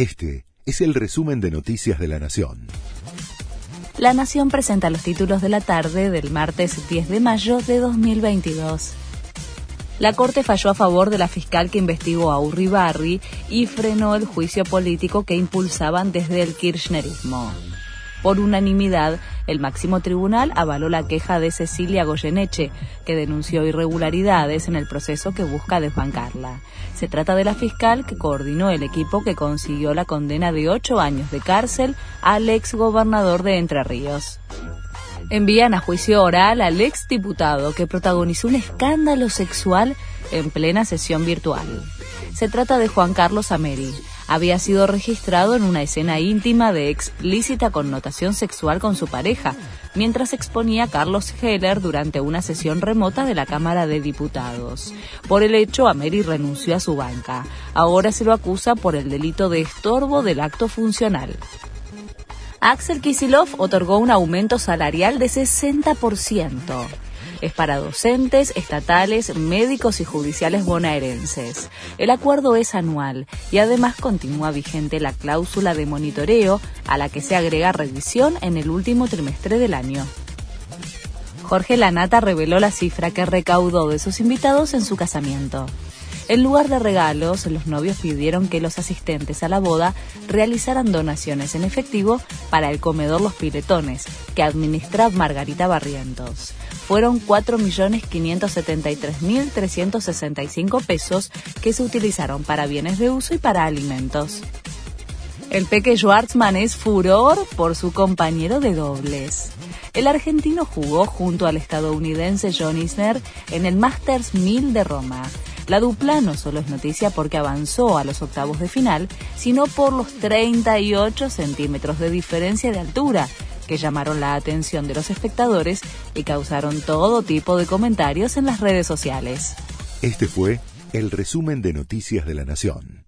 Este es el resumen de Noticias de la Nación. La Nación presenta los títulos de la tarde del martes 10 de mayo de 2022. La Corte falló a favor de la fiscal que investigó a Urribarri y frenó el juicio político que impulsaban desde el kirchnerismo. Por unanimidad, el máximo tribunal avaló la queja de Cecilia Goyeneche, que denunció irregularidades en el proceso que busca desbancarla. Se trata de la fiscal que coordinó el equipo que consiguió la condena de ocho años de cárcel al ex gobernador de Entre Ríos. Envían a juicio oral al ex diputado que protagonizó un escándalo sexual en plena sesión virtual. Se trata de Juan Carlos Ameri, había sido registrado en una escena íntima de explícita connotación sexual con su pareja, mientras exponía a Carlos Heller durante una sesión remota de la Cámara de Diputados. Por el hecho, Ameri renunció a su banca. Ahora se lo acusa por el delito de estorbo del acto funcional. Axel Kisilov otorgó un aumento salarial de 60%. Es para docentes, estatales, médicos y judiciales bonaerenses. El acuerdo es anual y además continúa vigente la cláusula de monitoreo a la que se agrega revisión en el último trimestre del año. Jorge Lanata reveló la cifra que recaudó de sus invitados en su casamiento. En lugar de regalos, los novios pidieron que los asistentes a la boda realizaran donaciones en efectivo para el comedor Los Piletones, que administra Margarita Barrientos. Fueron 4.573.365 pesos que se utilizaron para bienes de uso y para alimentos. El peque Schwartzman es furor por su compañero de dobles. El argentino jugó junto al estadounidense John Isner en el Masters 1000 de Roma. La dupla no solo es noticia porque avanzó a los octavos de final, sino por los 38 centímetros de diferencia de altura que llamaron la atención de los espectadores y causaron todo tipo de comentarios en las redes sociales. Este fue el resumen de Noticias de la Nación.